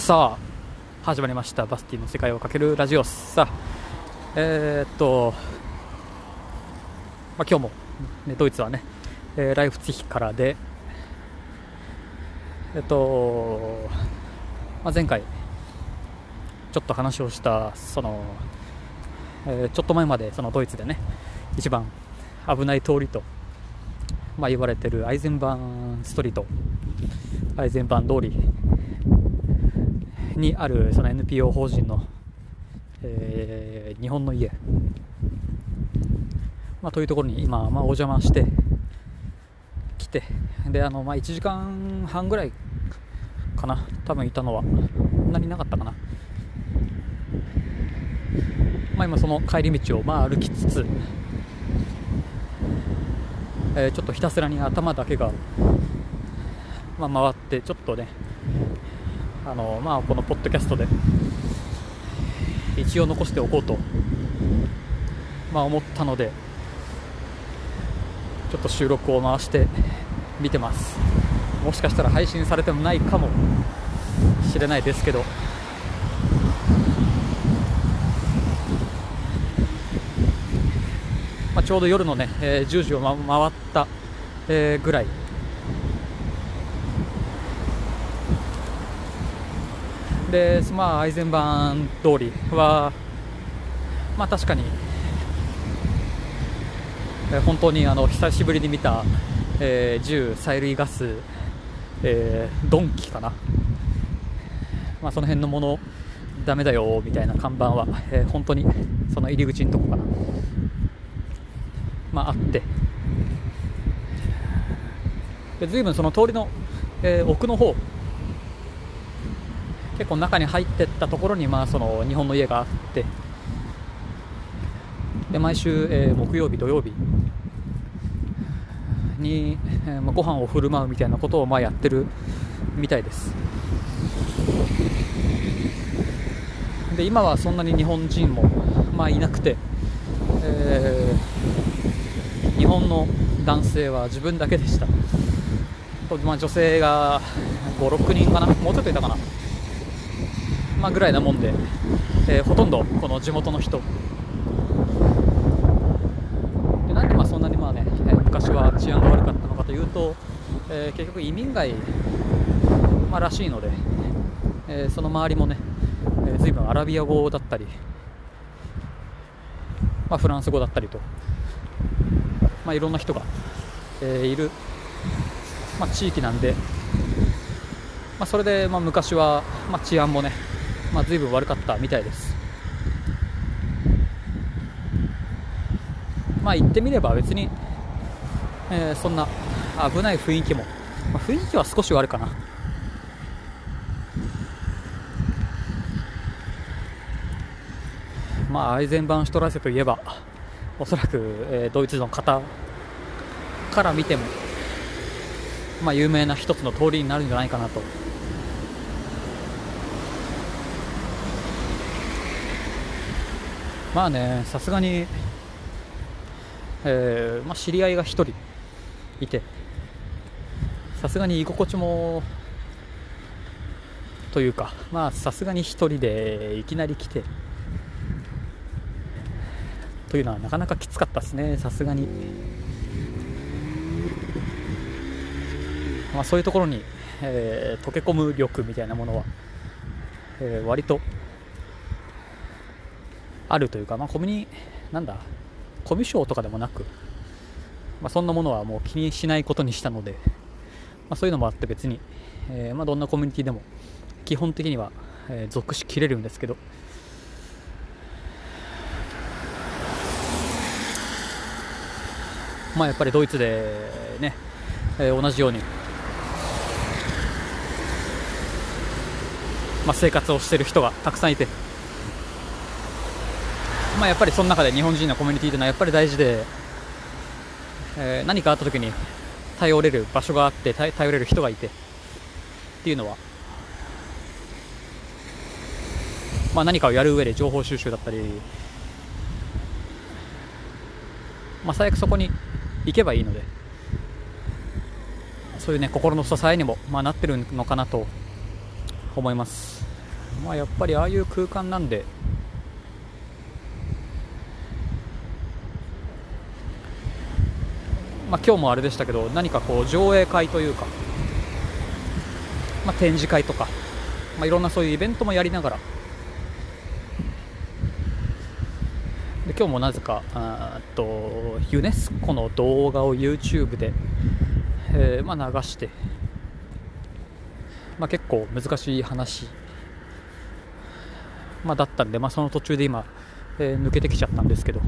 さあ始まりましたバスティの世界をかけるラジオさあえー、っと、まあ、今日も、ね、ドイツはね、えー、ライフツィヒからでえっと、まあ、前回ちょっと話をしたその、えー、ちょっと前までそのドイツでね一番危ない通りと、まあ、言われてるアイゼンバーンストリートアイゼンバーン通りにあるその NPO 法人の、えー、日本の家、まあ、というところに今、まあ、お邪魔して来て。であの、まあ、1時間半ぐらいかな。多分いたのはそんなになかったかな、まあ、今その帰り道をまあ歩きつつ、えー、ちょっとひたすらに頭だけが、まあ、回ってちょっとねあの、まあ、このポッドキャストで一応残しておこうと、まあ、思ったのでちょっと収録を回して見てます。もしかしたら配信されてもないかもしれないですけど。まあ、ちょうど夜のね、えー、10時を、ま、回った、えー、ぐらい。で、まあ、アイゼンバーン通りは、まあ、確かに、えー、本当にあの久しぶりに見た、えー、銃、催涙ガス、えー、ドンキかな、まあ、その辺のものだめだよみたいな看板は、えー、本当にその入り口のとこかな、まあ、あって。で随分その通りの、えー、奥の方結構中に入ってったところに、まあ、その日本の家があって。で毎週、えー、木曜日、土曜日に、えーまあ、ご飯を振る舞うみたいなことを、まあ、やってるみたいです。で今はそんなに日本人も、まあ、いなくて、えー、日本の男性は自分だけでした、まあ、女性が5、6人かな？もうちょっといたかな？まあ、ぐらいなもんで、えー、ほとんどこの地元の人。でなんでまあそんなにまあね、昔は治安が悪かったのかというと、えー、結局移民街、まあ、らしいので、えその周りもね、えー、随分アラビア語だったり、まあ、フランス語だったりと、まあ、いろんな人が、えいる、まあ、地域なんで、まあ、それでまあ昔は、まあ、治安もねまあ、随分悪かったみたいです。まあ言ってみれば別に、えー、そんな危ない雰囲気も、まあ、雰囲気は少し悪かな。まあアイゼンバンシュトラセといえばおそらく、えー、ドイツの方から見ても、まあ、有名な一つの通りになるんじゃないかなと。まあねさすがに、えーまあ、知り合いが1人いてさすがに居心地もというかまあさすがに1人でいきなり来てというのはなかなかきつかったですねさすがに、まあ、そういうところに、えー、溶け込む力みたいなものは、えー、割とあるというか、まあ、コミュニなんだ？コミュ障とかでもなく、まあ、そんなものはもう気にしないことにしたので、まあ、そういうのもあって別に、えー、まあ、どんなコミュニティでも基本的には、えー、属しきれるんですけど。まあやっぱりドイツでね、えー、同じように、まあ、生活をしている人がたくさんいてまあ、やっぱりその中で日本人のコミュニティというのはやっぱり大事で、えー、何かあった時に頼れる場所があって頼れる人がいてっていうのは、まあ、何かをやる上で情報収集だったり、まあ、最悪そこに行けばいいのでそういうね心の支えにも、まあ、なってるのかなと思います。まあ、やっぱりああいう空間なんでまあ、今日もあれでしたけど何かこう上映会というか、まあ、展示会とか、まあ、いろんなそういうイベントもやりながらで今日もなぜかあとユネスコの動画を YouTube で、えーまあ、流して、まあ、結構難しい話、まあ、だったんで、まあ、その途中で今、えー抜けてきちゃったんですけど。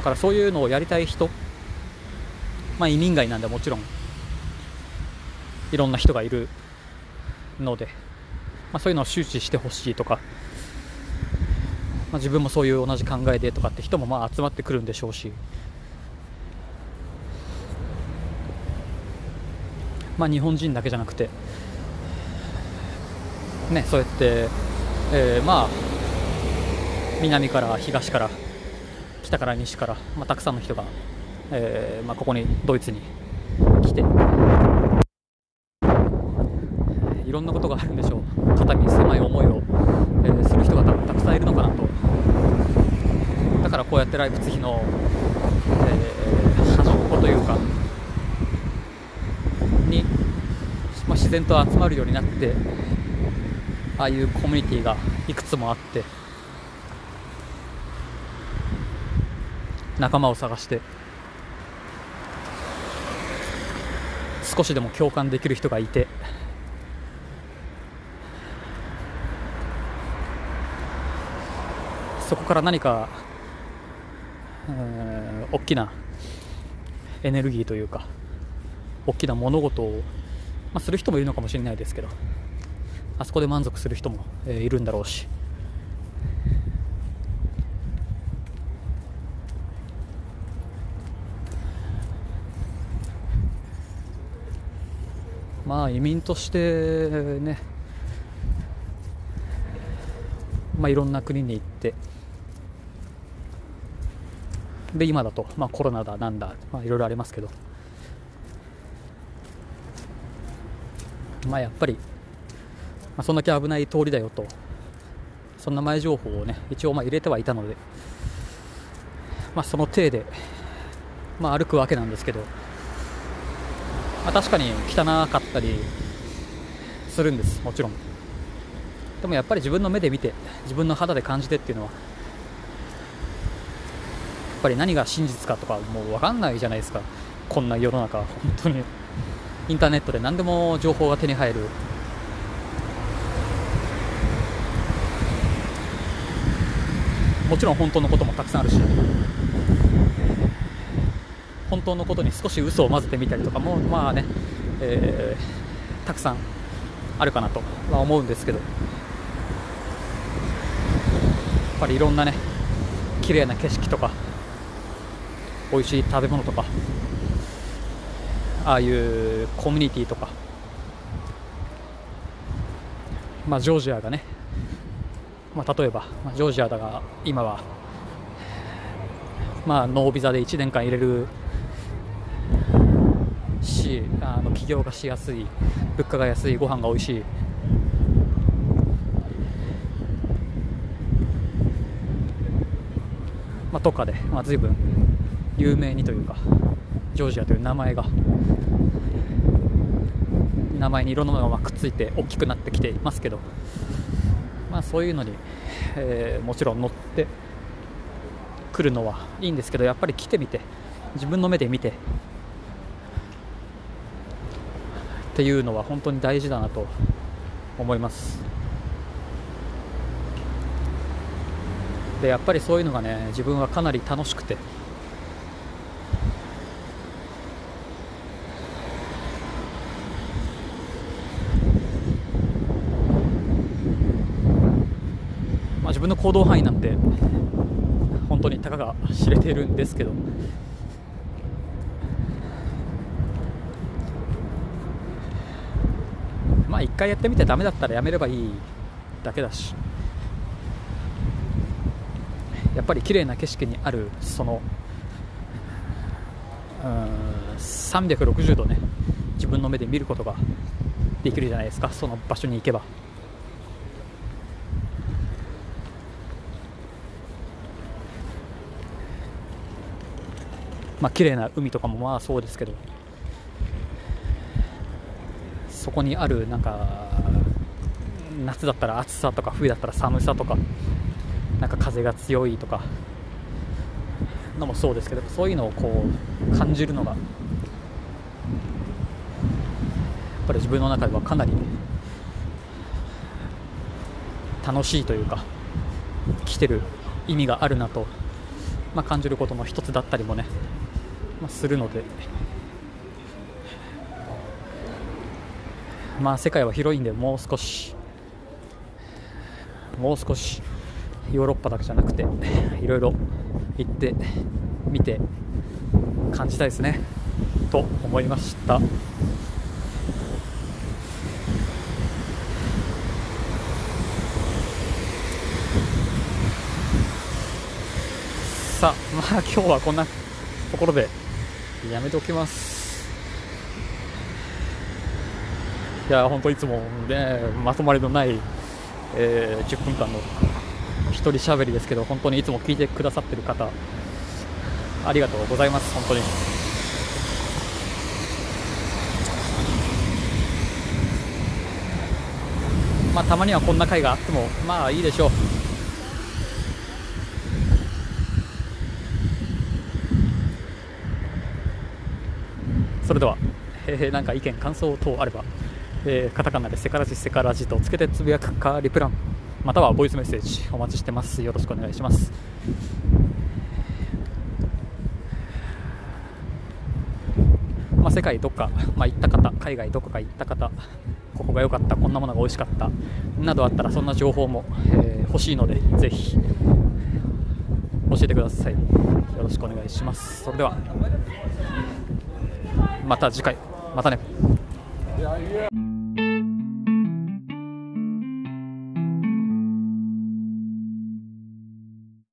だからそういうのをやりたい人、まあ、移民街なんでもちろんいろんな人がいるので、まあ、そういうのを周知してほしいとか、まあ、自分もそういう同じ考えでとかって人もまあ集まってくるんでしょうし、まあ、日本人だけじゃなくて、ね、そうやって、えーまあ南から東から北から西から、まあ、たくさんの人が、えーまあ、ここにドイツに来て。いろんなことがあるんでしょう。肩身狭い思いを、えーする人がたくさんいるのかなと。だからこうやってライプツヒの、えー端っこというかに、まあ、自然と集まるようになってああいうコミュニティがいくつもあって仲間を探して少しでも共感できる人がいてそこから何か、大きなエネルギーというか大きな物事を、まあ、する人もいるのかもしれないですけどあそこで満足する人も、えーいるんだろうしまあ移民としてね、まあ、いろんな国に行って。で今だと、まあ、コロナだなんだ、まあ、いろいろありますけど、まあ、やっぱり、まあ、そんだけ危ない通りだよと。そんな前情報をね一応まあ入れてはいたので、まあ、その体で、まあ、歩くわけなんですけど、まあ、確かに汚かったりするんですもちろん。でもやっぱり自分の目で見て自分の肌で感じてっていうのはやっぱり何が真実かとかもう分かんないじゃないですか。こんな世の中本当に。インターネットで何でも情報が手に入る。もちろん本当のこともたくさんあるし。本当のことに少し嘘を混ぜてみたりとかもまあね、えーたくさんあるかなとは思うんですけど。やっぱりいろんなね綺麗な景色とか美味しい食べ物とかああいうコミュニティとかまあジョージアがねまあ、例えば、まあ、ジョージアだが今は、まあ、ノービザで1年間入れるしあの起業がしやすい物価が安いご飯が美味しい。まあ、とかで、まあ、随分有名にというかジョージアという名前が名前にいろんなものがくっついて大きくなってきていますけど、まあ、そういうのに、えーもちろん乗ってくるのはいいんですけどやっぱり来てみて自分の目で見てっていうのは本当に大事だなと思います。でやっぱりそういうのがね自分はかなり楽しくて。まあ、自分の行動範囲なんて本当にたかが知れているんですけど。あ一回やってみてダメだったらやめればいいだけだし。やっぱり綺麗な景色にあるそのうん360度ね自分の目で見ることができるじゃないですか。その場所に行けば。まあ綺麗な海とかもまあそうですけど。そこにあるなんか夏だったら暑さとか冬だったら寒さとかなんか風が強いとかのもそうですけどそういうのをこう感じるのがやっぱり自分の中ではかなり楽しいというか来てる意味があるなと、まあ、感じることの一つだったりもね、まあ、するので。まあ世界は広いんでもう少しもう少しヨーロッパだけじゃなくていろいろ行ってみて感じたいですね。と思いました。さあまあ今日はこんなところでやめておきます。いや本当いつもねまとまりのない、えー、10分間の一人喋りですけど本当にいつも聞いてくださってる方ありがとうございます本当に。まあたまにはこんな回があってもまあいいでしょう。それでは、えー、なんか意見感想等あれば。えー、カタカナでセカラジセカラジとつけてつぶやくかリプランまたはボイスメッセージお待ちしてます。よろしくお願いします。まあ、世界どっか、まあ、行った方海外どこか行った方ここが良かったこんなものが美味しかったなどあったらそんな情報も、えー、欲しいのでぜひ教えてください。よろしくお願いします。それではまた次回またね。Yeah, yeah.